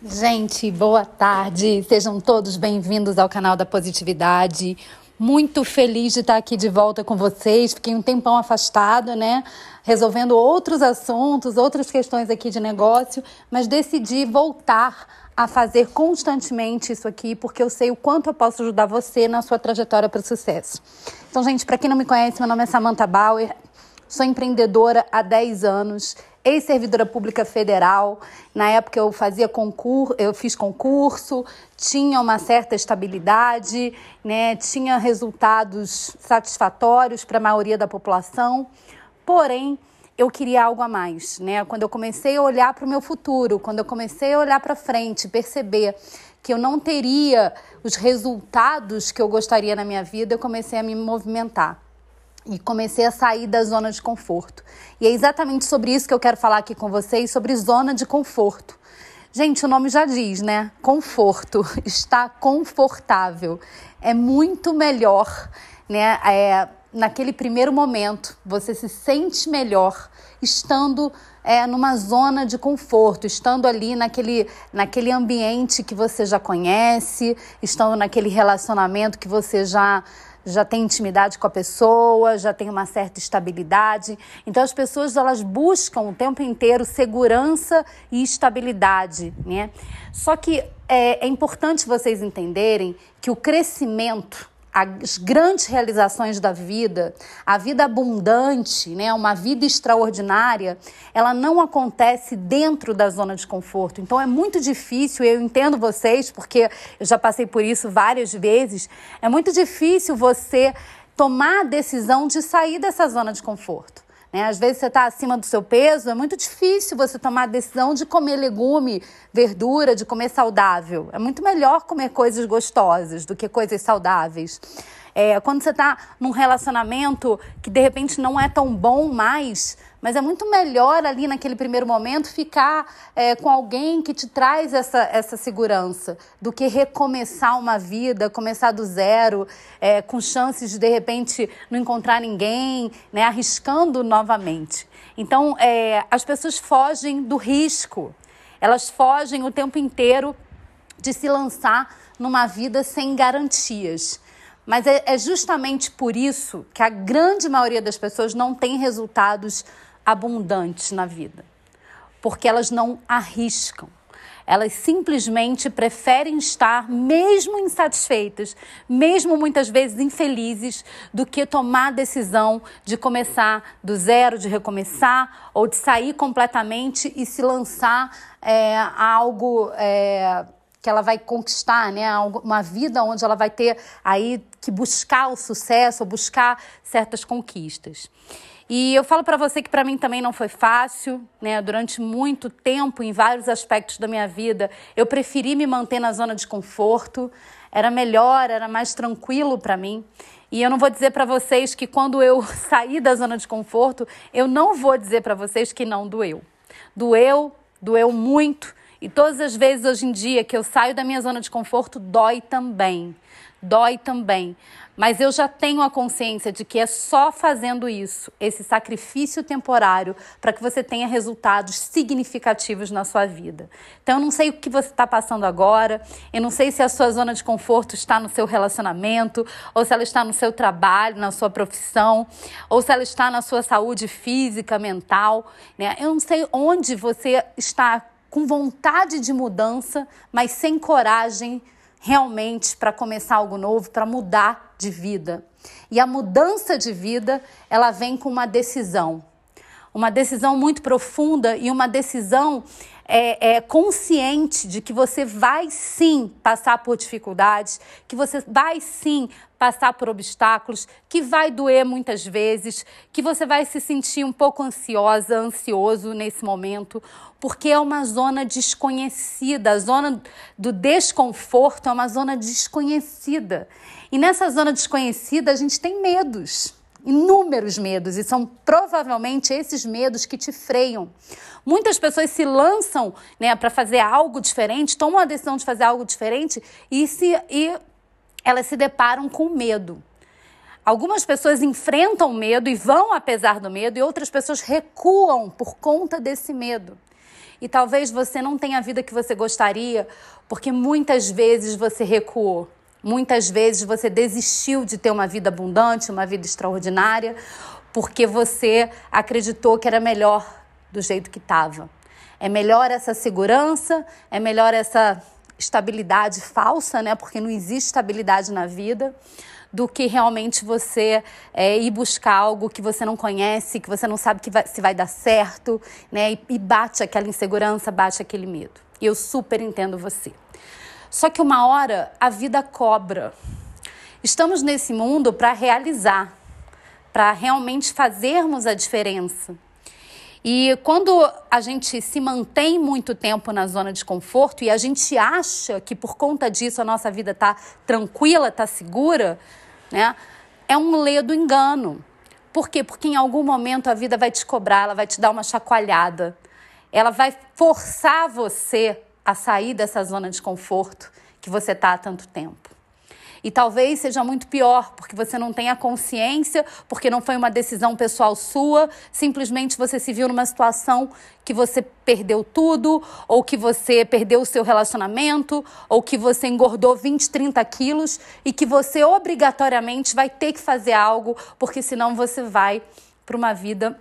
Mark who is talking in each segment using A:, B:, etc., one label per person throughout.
A: Gente, boa tarde. Sejam todos bem-vindos ao canal da Positividade. Muito feliz de estar aqui de volta com vocês. Fiquei um tempão afastado, né? Resolvendo outros assuntos, outras questões aqui de negócio, mas decidi voltar a fazer constantemente isso aqui, porque eu sei o quanto eu posso ajudar você na sua trajetória para o sucesso. Então, gente, para quem não me conhece, meu nome é Samantha Bauer, sou empreendedora há 10 anos ex-servidora pública federal. Na época eu fazia concurso, eu fiz concurso, tinha uma certa estabilidade, né? tinha resultados satisfatórios para a maioria da população. Porém, eu queria algo a mais, né? Quando eu comecei a olhar para o meu futuro, quando eu comecei a olhar para frente, perceber que eu não teria os resultados que eu gostaria na minha vida, eu comecei a me movimentar e comecei a sair da zona de conforto. E é exatamente sobre isso que eu quero falar aqui com vocês, sobre zona de conforto. Gente, o nome já diz, né? Conforto, está confortável. É muito melhor, né? É, naquele primeiro momento, você se sente melhor estando é, numa zona de conforto, estando ali naquele, naquele ambiente que você já conhece, estando naquele relacionamento que você já já tem intimidade com a pessoa, já tem uma certa estabilidade. Então as pessoas elas buscam o tempo inteiro segurança e estabilidade, né? Só que é, é importante vocês entenderem que o crescimento as grandes realizações da vida, a vida abundante, né, uma vida extraordinária, ela não acontece dentro da zona de conforto. Então é muito difícil, eu entendo vocês, porque eu já passei por isso várias vezes, é muito difícil você tomar a decisão de sair dessa zona de conforto. Né? Às vezes você está acima do seu peso, é muito difícil você tomar a decisão de comer legume, verdura, de comer saudável. É muito melhor comer coisas gostosas do que coisas saudáveis. É, quando você está num relacionamento que de repente não é tão bom mais, mas é muito melhor ali naquele primeiro momento ficar é, com alguém que te traz essa, essa segurança do que recomeçar uma vida, começar do zero, é, com chances de de repente não encontrar ninguém, né, arriscando novamente. Então, é, as pessoas fogem do risco, elas fogem o tempo inteiro de se lançar numa vida sem garantias. Mas é, é justamente por isso que a grande maioria das pessoas não tem resultados abundantes na vida. Porque elas não arriscam. Elas simplesmente preferem estar, mesmo insatisfeitas, mesmo muitas vezes infelizes, do que tomar a decisão de começar do zero, de recomeçar, ou de sair completamente e se lançar é, a algo. É, que ela vai conquistar, né? Uma vida onde ela vai ter aí que buscar o sucesso, buscar certas conquistas. E eu falo para você que para mim também não foi fácil, né? Durante muito tempo, em vários aspectos da minha vida, eu preferi me manter na zona de conforto. Era melhor, era mais tranquilo para mim. E eu não vou dizer para vocês que quando eu saí da zona de conforto, eu não vou dizer para vocês que não doeu. Doeu, doeu muito, e todas as vezes hoje em dia que eu saio da minha zona de conforto, dói também. Dói também. Mas eu já tenho a consciência de que é só fazendo isso, esse sacrifício temporário, para que você tenha resultados significativos na sua vida. Então, eu não sei o que você está passando agora, eu não sei se a sua zona de conforto está no seu relacionamento, ou se ela está no seu trabalho, na sua profissão, ou se ela está na sua saúde física, mental. Né? Eu não sei onde você está com vontade de mudança, mas sem coragem realmente para começar algo novo, para mudar de vida. E a mudança de vida, ela vem com uma decisão. Uma decisão muito profunda e uma decisão é, é, consciente de que você vai sim passar por dificuldades, que você vai sim passar por obstáculos, que vai doer muitas vezes, que você vai se sentir um pouco ansiosa, ansioso nesse momento, porque é uma zona desconhecida, a zona do desconforto é uma zona desconhecida. E nessa zona desconhecida a gente tem medos inúmeros medos e são provavelmente esses medos que te freiam. Muitas pessoas se lançam né, para fazer algo diferente, tomam a decisão de fazer algo diferente e, se, e elas se deparam com medo. Algumas pessoas enfrentam o medo e vão apesar do medo, e outras pessoas recuam por conta desse medo. E talvez você não tenha a vida que você gostaria, porque muitas vezes você recuou. Muitas vezes você desistiu de ter uma vida abundante, uma vida extraordinária, porque você acreditou que era melhor do jeito que estava. É melhor essa segurança, é melhor essa estabilidade falsa, né? Porque não existe estabilidade na vida do que realmente você é, ir buscar algo que você não conhece, que você não sabe que vai, se vai dar certo, né? E, e bate aquela insegurança, bate aquele medo. E eu super entendo você. Só que uma hora a vida cobra. Estamos nesse mundo para realizar, para realmente fazermos a diferença. E quando a gente se mantém muito tempo na zona de conforto e a gente acha que por conta disso a nossa vida está tranquila, está segura, né? É um ledo engano. Por quê? Porque em algum momento a vida vai te cobrar, ela vai te dar uma chacoalhada. Ela vai forçar você a sair dessa zona de conforto que você está há tanto tempo. E talvez seja muito pior, porque você não tem a consciência, porque não foi uma decisão pessoal sua, simplesmente você se viu numa situação que você perdeu tudo, ou que você perdeu o seu relacionamento, ou que você engordou 20, 30 quilos e que você obrigatoriamente vai ter que fazer algo, porque senão você vai para uma vida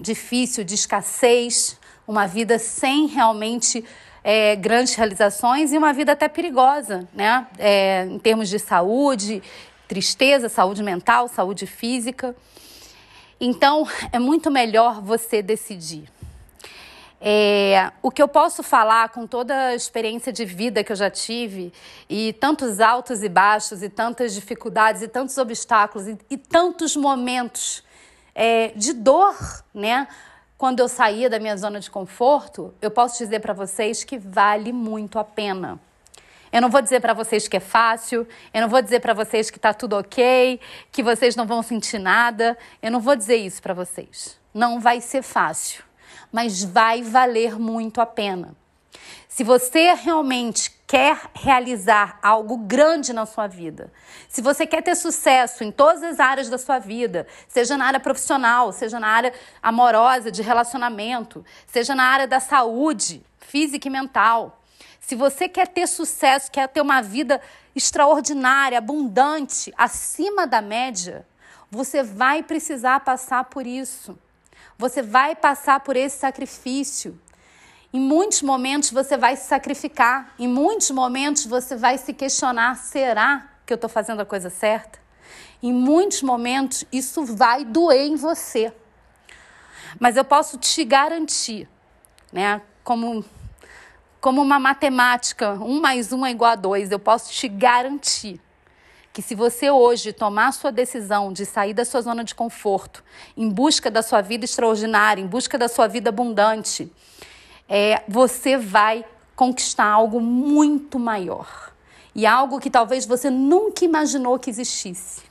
A: difícil, de escassez, uma vida sem realmente é, grandes realizações e uma vida até perigosa, né? É, em termos de saúde, tristeza, saúde mental, saúde física. Então, é muito melhor você decidir. É, o que eu posso falar com toda a experiência de vida que eu já tive, e tantos altos e baixos, e tantas dificuldades, e tantos obstáculos, e, e tantos momentos é, de dor, né? Quando eu saía da minha zona de conforto, eu posso dizer para vocês que vale muito a pena. Eu não vou dizer para vocês que é fácil, eu não vou dizer para vocês que está tudo ok, que vocês não vão sentir nada. Eu não vou dizer isso para vocês. Não vai ser fácil, mas vai valer muito a pena. Se você realmente quer realizar algo grande na sua vida, se você quer ter sucesso em todas as áreas da sua vida, seja na área profissional, seja na área amorosa, de relacionamento, seja na área da saúde física e mental, se você quer ter sucesso, quer ter uma vida extraordinária, abundante, acima da média, você vai precisar passar por isso. Você vai passar por esse sacrifício. Em muitos momentos você vai se sacrificar, em muitos momentos você vai se questionar: será que eu estou fazendo a coisa certa? Em muitos momentos isso vai doer em você. Mas eu posso te garantir, né, como, como uma matemática, um mais um é igual a dois, eu posso te garantir que se você hoje tomar a sua decisão de sair da sua zona de conforto, em busca da sua vida extraordinária, em busca da sua vida abundante, é, você vai conquistar algo muito maior. E algo que talvez você nunca imaginou que existisse.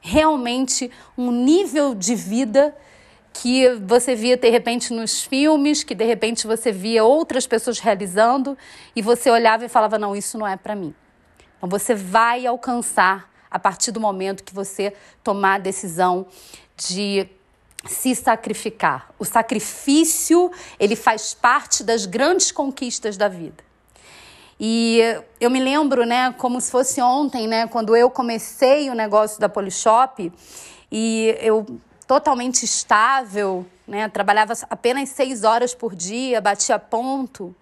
A: Realmente um nível de vida que você via de repente nos filmes, que de repente você via outras pessoas realizando e você olhava e falava: não, isso não é para mim. Então você vai alcançar a partir do momento que você tomar a decisão de se sacrificar. O sacrifício, ele faz parte das grandes conquistas da vida. E eu me lembro, né, como se fosse ontem, né, quando eu comecei o negócio da Polishop e eu totalmente estável, né, trabalhava apenas seis horas por dia, batia ponto,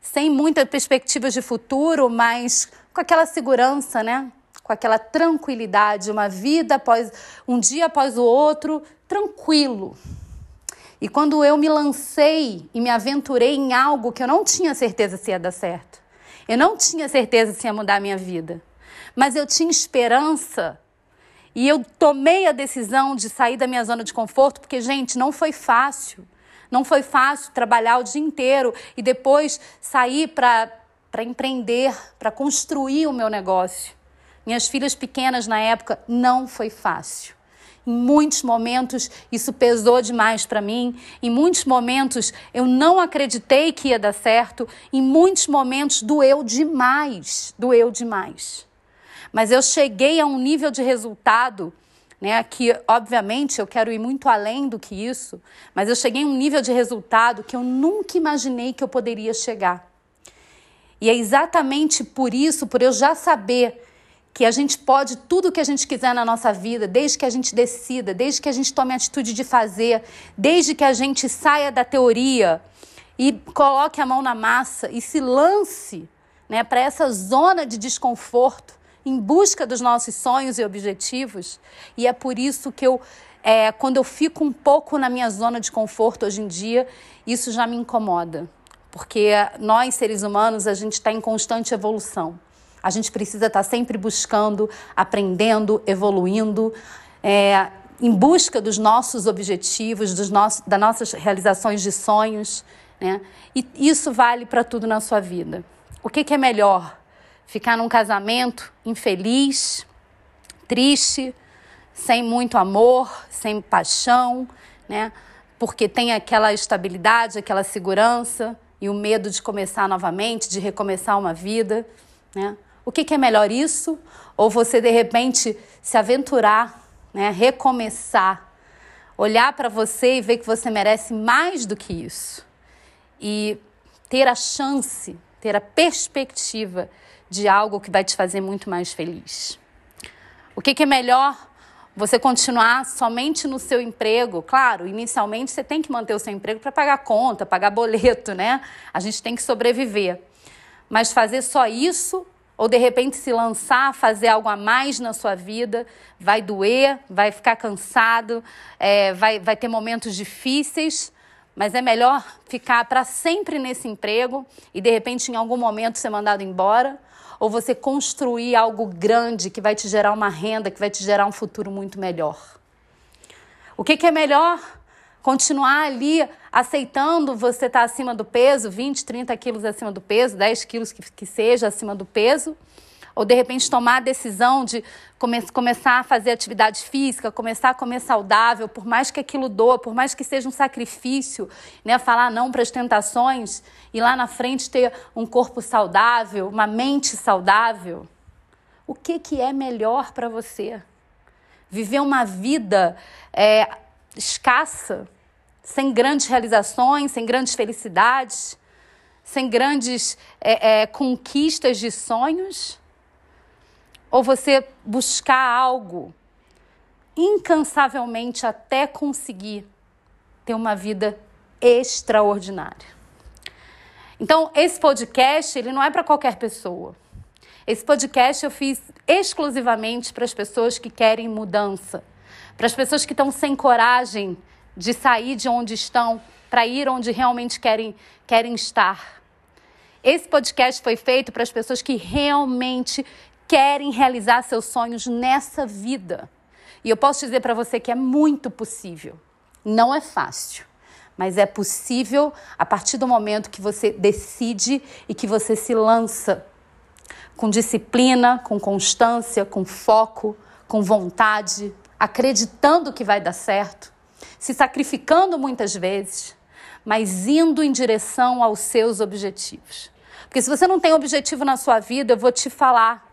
A: sem muitas perspectivas de futuro, mas com aquela segurança, né, com aquela tranquilidade, uma vida após um dia após o outro, tranquilo. E quando eu me lancei e me aventurei em algo que eu não tinha certeza se ia dar certo, eu não tinha certeza se ia mudar a minha vida, mas eu tinha esperança e eu tomei a decisão de sair da minha zona de conforto, porque, gente, não foi fácil. Não foi fácil trabalhar o dia inteiro e depois sair para empreender, para construir o meu negócio. Minhas filhas pequenas na época, não foi fácil. Muitos momentos isso pesou demais para mim. Em muitos momentos eu não acreditei que ia dar certo. Em muitos momentos doeu demais, doeu demais. Mas eu cheguei a um nível de resultado né? Que obviamente eu quero ir muito além do que isso, mas eu cheguei a um nível de resultado que eu nunca imaginei que eu poderia chegar. E é exatamente por isso, por eu já saber que a gente pode tudo o que a gente quiser na nossa vida, desde que a gente decida, desde que a gente tome a atitude de fazer, desde que a gente saia da teoria e coloque a mão na massa e se lance né, para essa zona de desconforto em busca dos nossos sonhos e objetivos. E é por isso que eu, é, quando eu fico um pouco na minha zona de conforto hoje em dia, isso já me incomoda. Porque nós, seres humanos, a gente está em constante evolução. A gente precisa estar tá sempre buscando, aprendendo, evoluindo, é, em busca dos nossos objetivos, dos nossos, das nossas realizações de sonhos. Né? E isso vale para tudo na sua vida. O que, que é melhor? Ficar num casamento infeliz, triste, sem muito amor, sem paixão, né? Porque tem aquela estabilidade, aquela segurança e o medo de começar novamente, de recomeçar uma vida, né? O que, que é melhor isso? Ou você de repente se aventurar, né? Recomeçar, olhar para você e ver que você merece mais do que isso e ter a chance, ter a perspectiva de algo que vai te fazer muito mais feliz. O que, que é melhor? Você continuar somente no seu emprego. Claro, inicialmente você tem que manter o seu emprego para pagar conta, pagar boleto, né? A gente tem que sobreviver. Mas fazer só isso ou de repente se lançar, fazer algo a mais na sua vida, vai doer, vai ficar cansado, é, vai, vai ter momentos difíceis, mas é melhor ficar para sempre nesse emprego e de repente em algum momento ser mandado embora ou você construir algo grande que vai te gerar uma renda, que vai te gerar um futuro muito melhor. O que, que é melhor? Continuar ali aceitando você estar tá acima do peso, 20, 30 quilos acima do peso, 10 quilos que, que seja acima do peso, ou de repente tomar a decisão de come começar a fazer atividade física, começar a comer saudável, por mais que aquilo doa, por mais que seja um sacrifício, né, falar não para as tentações e lá na frente ter um corpo saudável, uma mente saudável. O que, que é melhor para você? Viver uma vida é, escassa, sem grandes realizações, sem grandes felicidades, sem grandes é, é, conquistas de sonhos? ou você buscar algo incansavelmente até conseguir ter uma vida extraordinária. Então, esse podcast, ele não é para qualquer pessoa. Esse podcast eu fiz exclusivamente para as pessoas que querem mudança, para as pessoas que estão sem coragem de sair de onde estão para ir onde realmente querem, querem estar. Esse podcast foi feito para as pessoas que realmente querem realizar seus sonhos nessa vida. E eu posso dizer para você que é muito possível. Não é fácil, mas é possível a partir do momento que você decide e que você se lança com disciplina, com constância, com foco, com vontade, acreditando que vai dar certo, se sacrificando muitas vezes, mas indo em direção aos seus objetivos. Porque se você não tem objetivo na sua vida, eu vou te falar,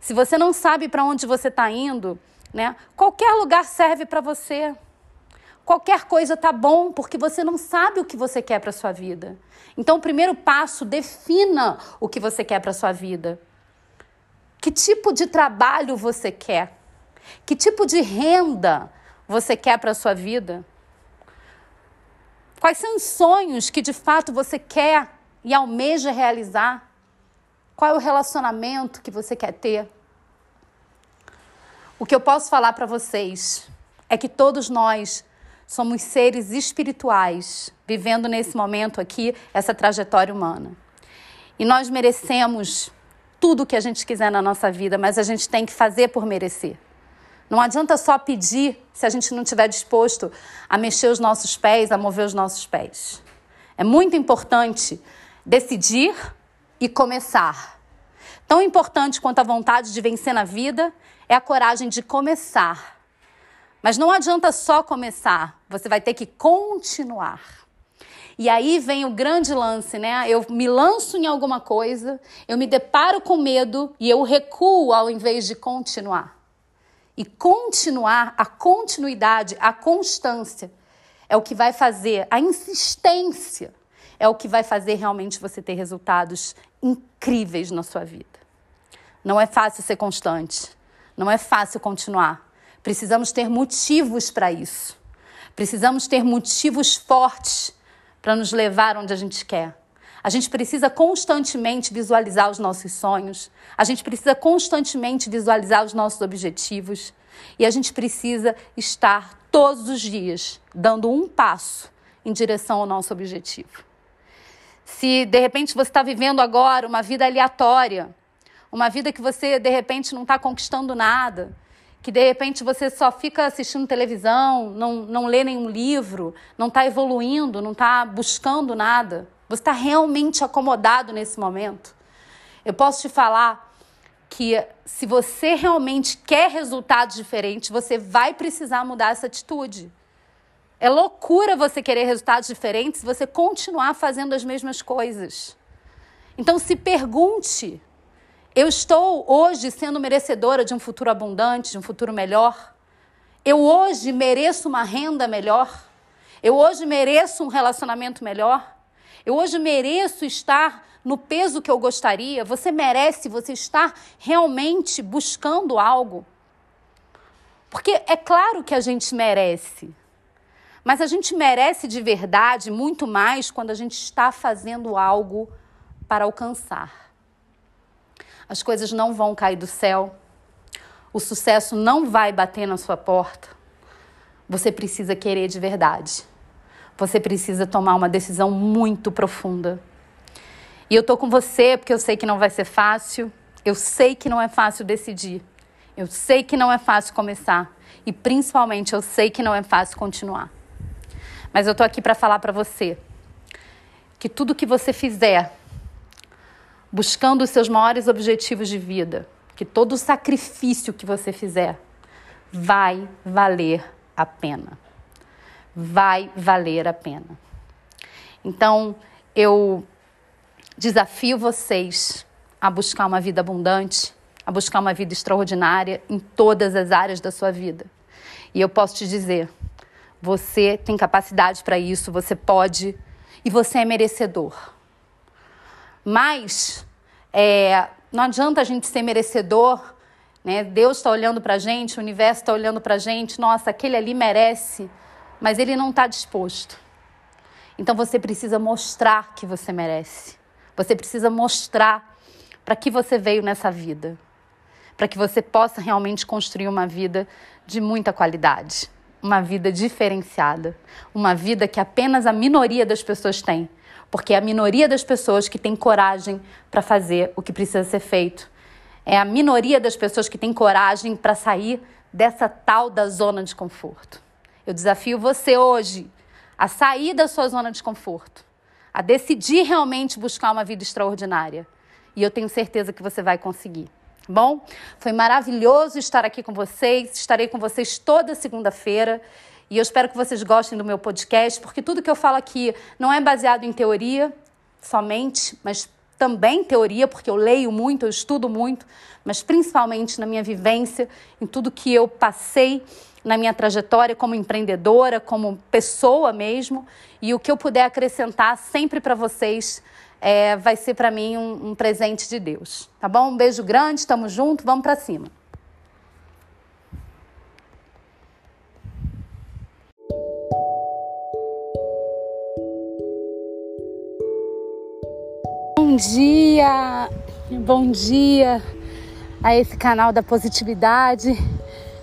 A: se você não sabe para onde você está indo, né? Qualquer lugar serve para você. Qualquer coisa tá bom, porque você não sabe o que você quer para sua vida. Então, o primeiro passo, defina o que você quer para sua vida. Que tipo de trabalho você quer? Que tipo de renda você quer para sua vida? Quais são os sonhos que de fato você quer e almeja realizar? Qual é o relacionamento que você quer ter? O que eu posso falar para vocês é que todos nós somos seres espirituais vivendo nesse momento aqui essa trajetória humana. E nós merecemos tudo o que a gente quiser na nossa vida, mas a gente tem que fazer por merecer. Não adianta só pedir se a gente não estiver disposto a mexer os nossos pés, a mover os nossos pés. É muito importante decidir e começar. Tão importante quanto a vontade de vencer na vida é a coragem de começar. Mas não adianta só começar, você vai ter que continuar. E aí vem o grande lance, né? Eu me lanço em alguma coisa, eu me deparo com medo e eu recuo ao invés de continuar. E continuar, a continuidade, a constância é o que vai fazer, a insistência é o que vai fazer realmente você ter resultados incríveis na sua vida. Não é fácil ser constante, não é fácil continuar. Precisamos ter motivos para isso. Precisamos ter motivos fortes para nos levar onde a gente quer. A gente precisa constantemente visualizar os nossos sonhos, a gente precisa constantemente visualizar os nossos objetivos e a gente precisa estar todos os dias dando um passo em direção ao nosso objetivo. Se de repente você está vivendo agora uma vida aleatória, uma vida que você de repente não está conquistando nada, que de repente você só fica assistindo televisão, não, não lê nenhum livro, não está evoluindo, não está buscando nada, você está realmente acomodado nesse momento? Eu posso te falar que se você realmente quer resultados diferentes, você vai precisar mudar essa atitude. É loucura você querer resultados diferentes se você continuar fazendo as mesmas coisas. Então se pergunte: eu estou hoje sendo merecedora de um futuro abundante, de um futuro melhor? Eu hoje mereço uma renda melhor? Eu hoje mereço um relacionamento melhor? Eu hoje mereço estar no peso que eu gostaria. Você merece, você está realmente buscando algo. Porque é claro que a gente merece. Mas a gente merece de verdade muito mais quando a gente está fazendo algo para alcançar. As coisas não vão cair do céu. O sucesso não vai bater na sua porta. Você precisa querer de verdade você precisa tomar uma decisão muito profunda. E eu tô com você porque eu sei que não vai ser fácil. Eu sei que não é fácil decidir. Eu sei que não é fácil começar e principalmente eu sei que não é fácil continuar. Mas eu tô aqui para falar para você que tudo que você fizer buscando os seus maiores objetivos de vida, que todo sacrifício que você fizer vai valer a pena vai valer a pena. Então, eu desafio vocês a buscar uma vida abundante, a buscar uma vida extraordinária em todas as áreas da sua vida. E eu posso te dizer, você tem capacidade para isso, você pode e você é merecedor. Mas é, não adianta a gente ser merecedor, né? Deus está olhando para a gente, o universo está olhando para a gente, nossa, aquele ali merece mas ele não está disposto. Então você precisa mostrar que você merece. Você precisa mostrar para que você veio nessa vida. Para que você possa realmente construir uma vida de muita qualidade. Uma vida diferenciada. Uma vida que apenas a minoria das pessoas tem. Porque é a minoria das pessoas que tem coragem para fazer o que precisa ser feito. É a minoria das pessoas que tem coragem para sair dessa tal da zona de conforto. Eu desafio você hoje a sair da sua zona de conforto, a decidir realmente buscar uma vida extraordinária. E eu tenho certeza que você vai conseguir. Bom, foi maravilhoso estar aqui com vocês. Estarei com vocês toda segunda-feira. E eu espero que vocês gostem do meu podcast, porque tudo que eu falo aqui não é baseado em teoria somente, mas também teoria, porque eu leio muito, eu estudo muito, mas principalmente na minha vivência, em tudo que eu passei na minha trajetória como empreendedora, como pessoa mesmo. E o que eu puder acrescentar sempre para vocês é, vai ser para mim um, um presente de Deus. Tá bom? Um beijo grande, estamos juntos, vamos para cima. Bom dia, bom dia a esse canal da positividade.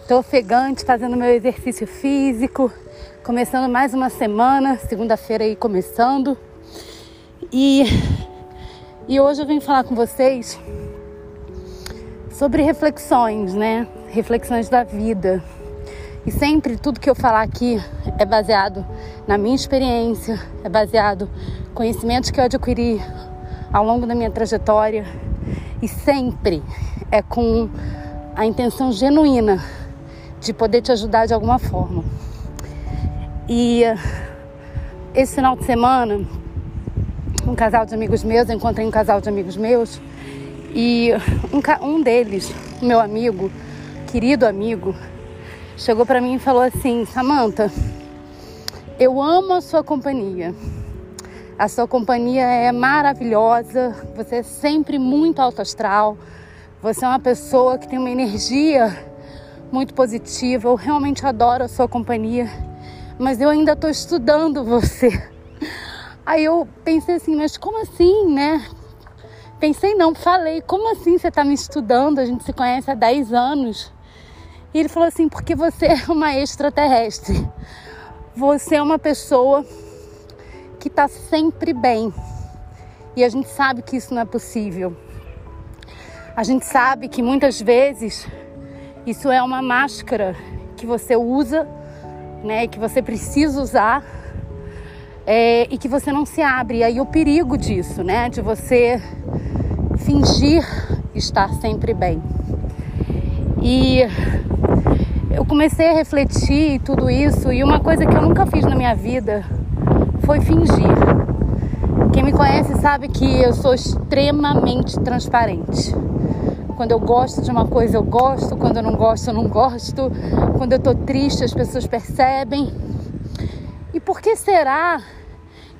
A: Estou ofegante, fazendo meu exercício físico, começando mais uma semana, segunda-feira aí começando. E, e hoje eu venho falar com vocês sobre reflexões, né? Reflexões da vida. E sempre tudo que eu falar aqui é baseado na minha experiência, é baseado conhecimentos que eu adquiri ao longo da minha trajetória e sempre é com a intenção genuína de poder te ajudar de alguma forma. E esse final de semana, um casal de amigos meus, eu encontrei um casal de amigos meus e um, um deles, meu amigo, querido amigo chegou para mim e falou assim: Samantha, eu amo a sua companhia. A sua companhia é maravilhosa, você é sempre muito alto astral, você é uma pessoa que tem uma energia muito positiva. Eu realmente adoro a sua companhia, mas eu ainda estou estudando você. Aí eu pensei assim, mas como assim, né? Pensei não, falei, como assim você está me estudando? A gente se conhece há 10 anos. E ele falou assim, porque você é uma extraterrestre. Você é uma pessoa que está sempre bem. E a gente sabe que isso não é possível. A gente sabe que muitas vezes isso é uma máscara que você usa, né, que você precisa usar é, e que você não se abre. E aí o perigo disso, né, de você fingir estar sempre bem. E eu comecei a refletir tudo isso e uma coisa que eu nunca fiz na minha vida foi fingir. Quem me conhece sabe que eu sou extremamente transparente. Quando eu gosto de uma coisa, eu gosto. Quando eu não gosto, eu não gosto. Quando eu tô triste, as pessoas percebem. E por que será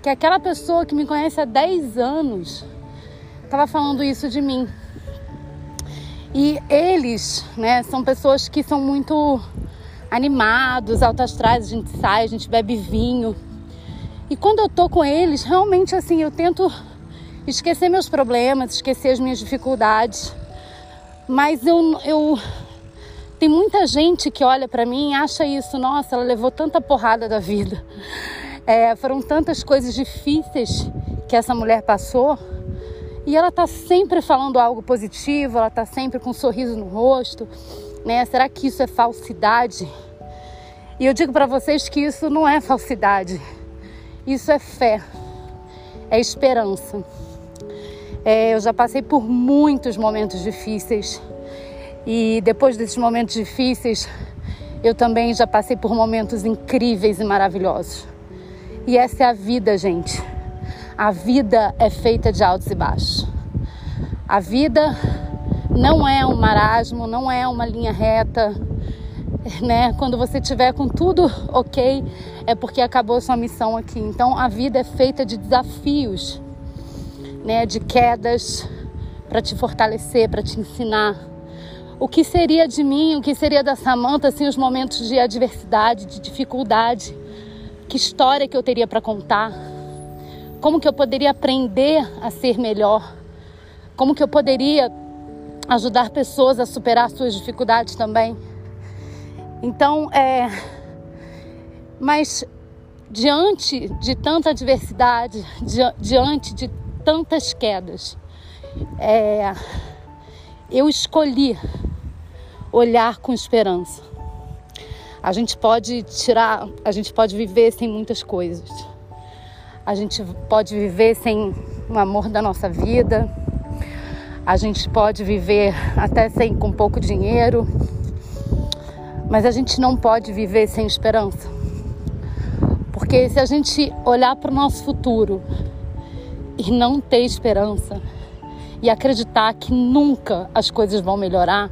A: que aquela pessoa que me conhece há 10 anos estava falando isso de mim? E eles, né, são pessoas que são muito animados, altas astrais, a gente sai, a gente bebe vinho. E quando eu tô com eles, realmente assim, eu tento esquecer meus problemas, esquecer as minhas dificuldades. Mas eu, eu tem muita gente que olha para mim e acha isso, nossa, ela levou tanta porrada da vida. É, foram tantas coisas difíceis que essa mulher passou e ela tá sempre falando algo positivo, ela tá sempre com um sorriso no rosto, né? Será que isso é falsidade? E eu digo para vocês que isso não é falsidade. Isso é fé, é esperança. É, eu já passei por muitos momentos difíceis e depois desses momentos difíceis, eu também já passei por momentos incríveis e maravilhosos. E essa é a vida, gente. A vida é feita de altos e baixos. A vida não é um marasmo, não é uma linha reta né? Quando você tiver com tudo ok, é porque acabou sua missão aqui. Então a vida é feita de desafios, né? De quedas para te fortalecer, para te ensinar. O que seria de mim, o que seria da Samantha, assim, os momentos de adversidade, de dificuldade? Que história que eu teria para contar? Como que eu poderia aprender a ser melhor? Como que eu poderia ajudar pessoas a superar suas dificuldades também? Então, é. Mas diante de tanta adversidade, diante de tantas quedas, é, eu escolhi olhar com esperança. A gente pode tirar, a gente pode viver sem muitas coisas. A gente pode viver sem o amor da nossa vida. A gente pode viver até sem com pouco dinheiro. Mas a gente não pode viver sem esperança. Porque se a gente olhar para o nosso futuro e não ter esperança e acreditar que nunca as coisas vão melhorar,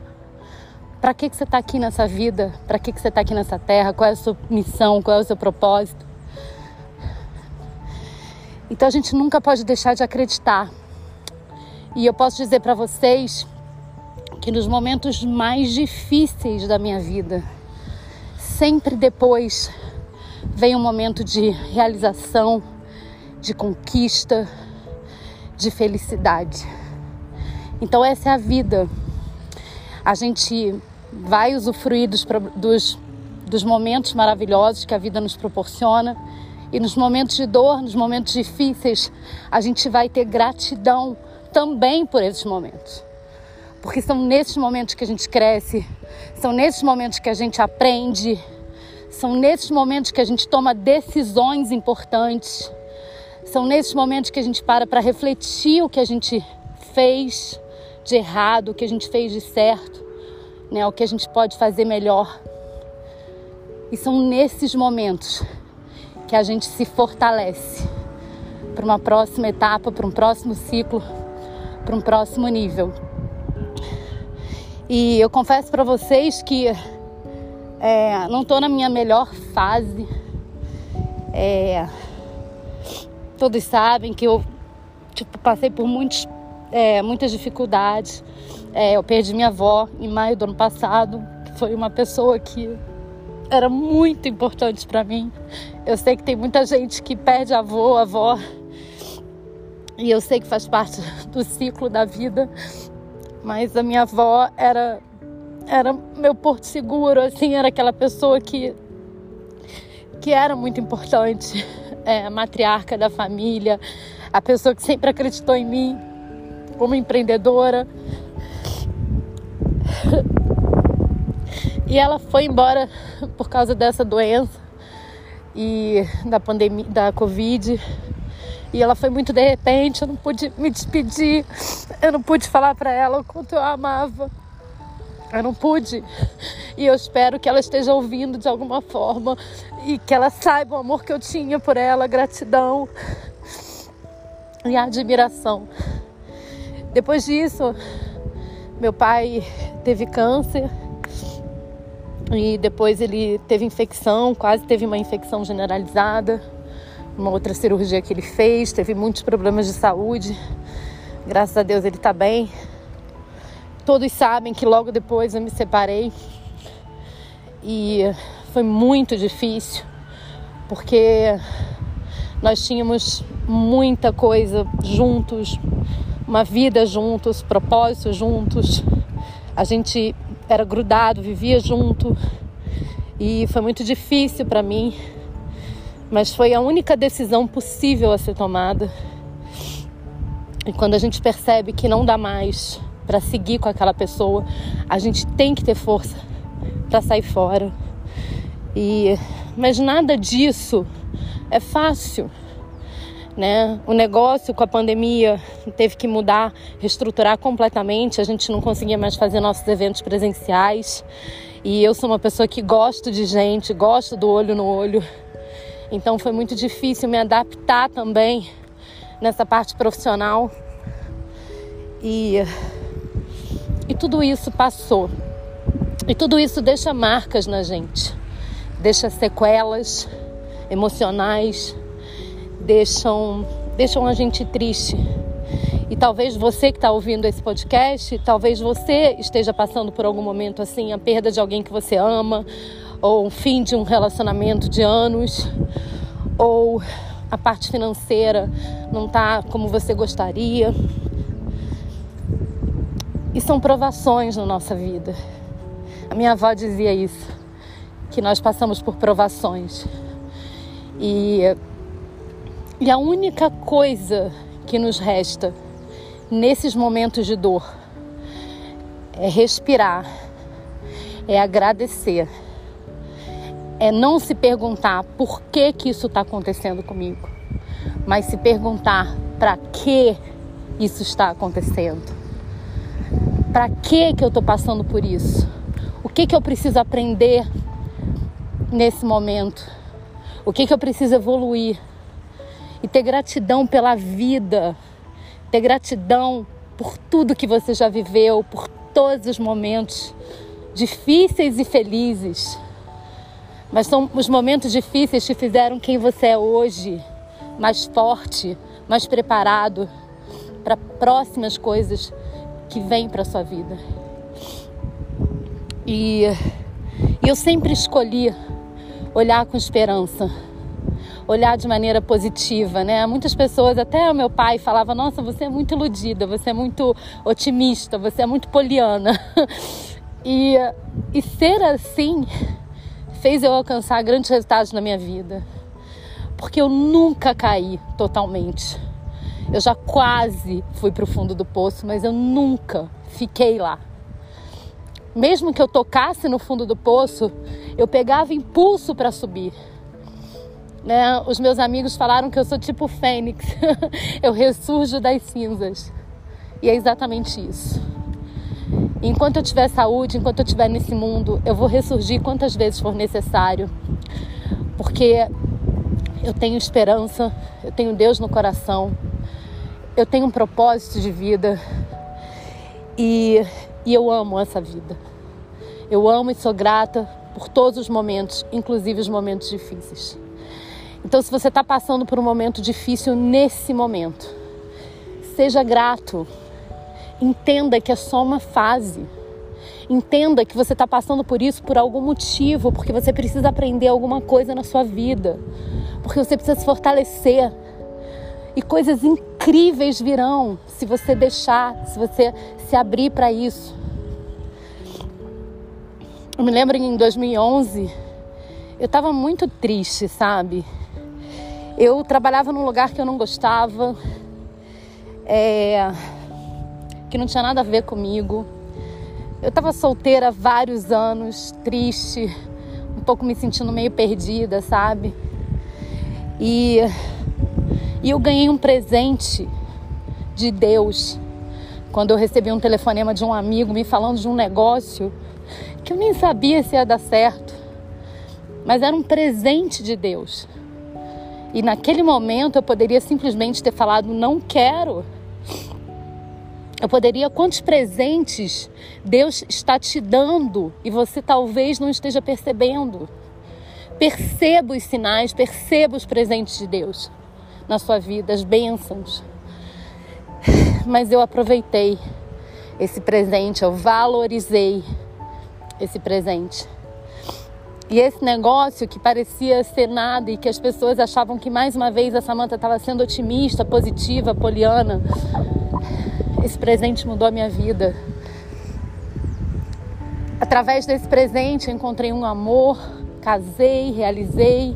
A: para que, que você está aqui nessa vida? Para que, que você está aqui nessa terra? Qual é a sua missão? Qual é o seu propósito? Então a gente nunca pode deixar de acreditar. E eu posso dizer para vocês que nos momentos mais difíceis da minha vida, sempre depois vem um momento de realização, de conquista, de felicidade. Então, essa é a vida. A gente vai usufruir dos, dos, dos momentos maravilhosos que a vida nos proporciona. E nos momentos de dor, nos momentos difíceis, a gente vai ter gratidão também por esses momentos. Porque são nesses momentos que a gente cresce, são nesses momentos que a gente aprende, são nesses momentos que a gente toma decisões importantes, são nesses momentos que a gente para para refletir o que a gente fez de errado, o que a gente fez de certo, né, o que a gente pode fazer melhor. E são nesses momentos que a gente se fortalece para uma próxima etapa, para um próximo ciclo, para um próximo nível. E eu confesso para vocês que é, não estou na minha melhor fase. É, todos sabem que eu tipo, passei por muitos, é, muitas dificuldades. É, eu perdi minha avó em maio do ano passado, que foi uma pessoa que era muito importante para mim. Eu sei que tem muita gente que perde avô, avó, e eu sei que faz parte do ciclo da vida, mas a minha avó era era meu porto seguro, assim, era aquela pessoa que que era muito importante, é, a matriarca da família, a pessoa que sempre acreditou em mim como empreendedora. E ela foi embora por causa dessa doença e da pandemia, da Covid. E ela foi muito de repente, eu não pude me despedir, eu não pude falar para ela o quanto eu amava. Eu não pude. E eu espero que ela esteja ouvindo de alguma forma e que ela saiba o amor que eu tinha por ela, gratidão e admiração. Depois disso, meu pai teve câncer e depois ele teve infecção, quase teve uma infecção generalizada uma outra cirurgia que ele fez, teve muitos problemas de saúde. Graças a Deus ele está bem. Todos sabem que logo depois eu me separei e foi muito difícil porque nós tínhamos muita coisa juntos, uma vida juntos, propósitos juntos. A gente era grudado, vivia junto e foi muito difícil para mim mas foi a única decisão possível a ser tomada. E quando a gente percebe que não dá mais para seguir com aquela pessoa, a gente tem que ter força para sair fora. E mas nada disso é fácil. Né? O negócio com a pandemia teve que mudar, reestruturar completamente. A gente não conseguia mais fazer nossos eventos presenciais. E eu sou uma pessoa que gosto de gente, gosto do olho no olho. Então foi muito difícil me adaptar também nessa parte profissional. E, e tudo isso passou. E tudo isso deixa marcas na gente, deixa sequelas emocionais, deixam, deixam a gente triste. E talvez você que está ouvindo esse podcast, talvez você esteja passando por algum momento assim, a perda de alguém que você ama, ou o fim de um relacionamento de anos, ou a parte financeira não está como você gostaria. E são provações na nossa vida. A minha avó dizia isso, que nós passamos por provações. E, e a única coisa que nos resta nesses momentos de dor é respirar, é agradecer é não se perguntar por que que isso está acontecendo comigo, mas se perguntar para que isso está acontecendo. Para que que eu estou passando por isso? O que que eu preciso aprender nesse momento? O que que eu preciso evoluir? E ter gratidão pela vida, ter gratidão por tudo que você já viveu, por todos os momentos difíceis e felizes mas são os momentos difíceis que fizeram quem você é hoje, mais forte, mais preparado para próximas coisas que vêm para sua vida. E, e eu sempre escolhi olhar com esperança, olhar de maneira positiva, né? Muitas pessoas, até o meu pai falava: "Nossa, você é muito iludida, você é muito otimista, você é muito poliana". E, e ser assim fez eu alcançar grandes resultados na minha vida. Porque eu nunca caí totalmente. Eu já quase fui para o fundo do poço, mas eu nunca fiquei lá. Mesmo que eu tocasse no fundo do poço, eu pegava impulso para subir. Né? Os meus amigos falaram que eu sou tipo fênix, eu ressurjo das cinzas. E é exatamente isso. Enquanto eu tiver saúde, enquanto eu estiver nesse mundo, eu vou ressurgir quantas vezes for necessário. Porque eu tenho esperança, eu tenho Deus no coração, eu tenho um propósito de vida. E, E eu amo essa vida. Eu amo e sou grata por todos os momentos, inclusive os momentos difíceis. Então, se você está passando por um momento difícil nesse momento, seja grato. Entenda que é só uma fase. Entenda que você está passando por isso por algum motivo, porque você precisa aprender alguma coisa na sua vida, porque você precisa se fortalecer. E coisas incríveis virão se você deixar, se você se abrir para isso. Eu me lembro em 2011, eu estava muito triste, sabe? Eu trabalhava num lugar que eu não gostava, é, que não tinha nada a ver comigo. Eu estava solteira há vários anos, triste, um pouco me sentindo meio perdida, sabe? E, e eu ganhei um presente de Deus quando eu recebi um telefonema de um amigo me falando de um negócio que eu nem sabia se ia dar certo, mas era um presente de Deus. E naquele momento eu poderia simplesmente ter falado: não quero. Eu poderia, quantos presentes Deus está te dando e você talvez não esteja percebendo. Perceba os sinais, perceba os presentes de Deus na sua vida, as bênçãos. Mas eu aproveitei esse presente, eu valorizei esse presente. E esse negócio que parecia ser nada e que as pessoas achavam que mais uma vez a Samantha estava sendo otimista, positiva, poliana, esse presente mudou a minha vida. Através desse presente encontrei um amor, casei, realizei.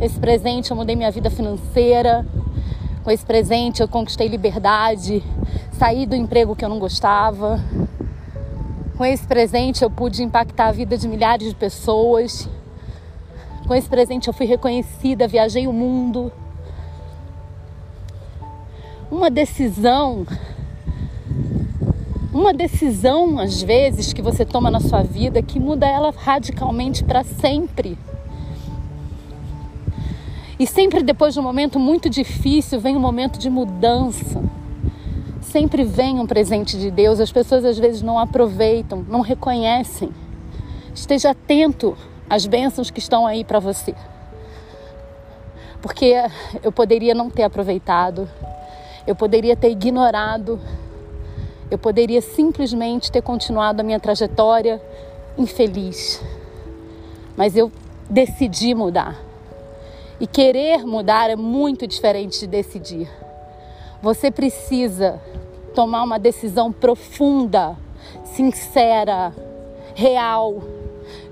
A: Esse presente eu mudei minha vida financeira. Com esse presente eu conquistei liberdade, saí do emprego que eu não gostava. Com esse presente eu pude impactar a vida de milhares de pessoas. Com esse presente eu fui reconhecida, viajei o mundo. Uma decisão, uma decisão às vezes que você toma na sua vida que muda ela radicalmente para sempre. E sempre depois de um momento muito difícil vem um momento de mudança sempre vem um presente de Deus, as pessoas às vezes não aproveitam, não reconhecem. Esteja atento às bênçãos que estão aí para você. Porque eu poderia não ter aproveitado, eu poderia ter ignorado, eu poderia simplesmente ter continuado a minha trajetória infeliz. Mas eu decidi mudar. E querer mudar é muito diferente de decidir. Você precisa tomar uma decisão profunda, sincera, real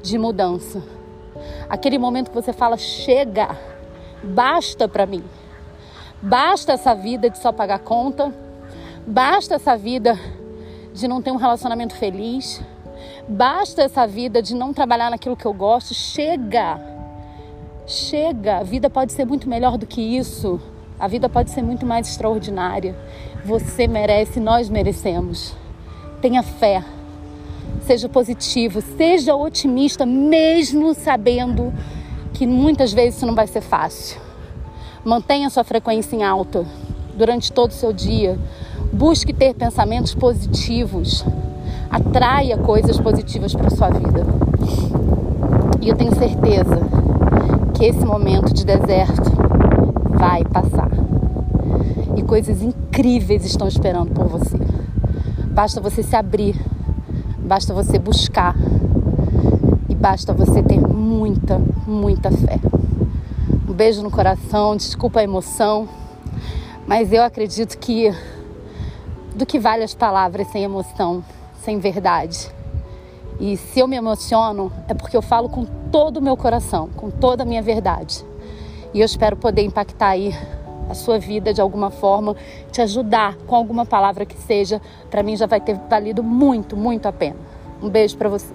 A: de mudança. Aquele momento que você fala: chega, basta para mim. Basta essa vida de só pagar conta. Basta essa vida de não ter um relacionamento feliz. Basta essa vida de não trabalhar naquilo que eu gosto. Chega. Chega. A vida pode ser muito melhor do que isso. A vida pode ser muito mais extraordinária. Você merece, nós merecemos. Tenha fé. Seja positivo, seja otimista, mesmo sabendo que muitas vezes isso não vai ser fácil. Mantenha sua frequência em alta durante todo o seu dia. Busque ter pensamentos positivos. Atraia coisas positivas para sua vida. E eu tenho certeza que esse momento de deserto vai passar e coisas incríveis estão esperando por você. Basta você se abrir, basta você buscar e basta você ter muita, muita fé. Um beijo no coração, desculpa a emoção, mas eu acredito que do que vale as palavras sem emoção, sem verdade. E se eu me emociono, é porque eu falo com todo o meu coração, com toda a minha verdade. E eu espero poder impactar aí a sua vida de alguma forma, te ajudar com alguma palavra que seja, para mim já vai ter valido muito, muito a pena. Um beijo para você.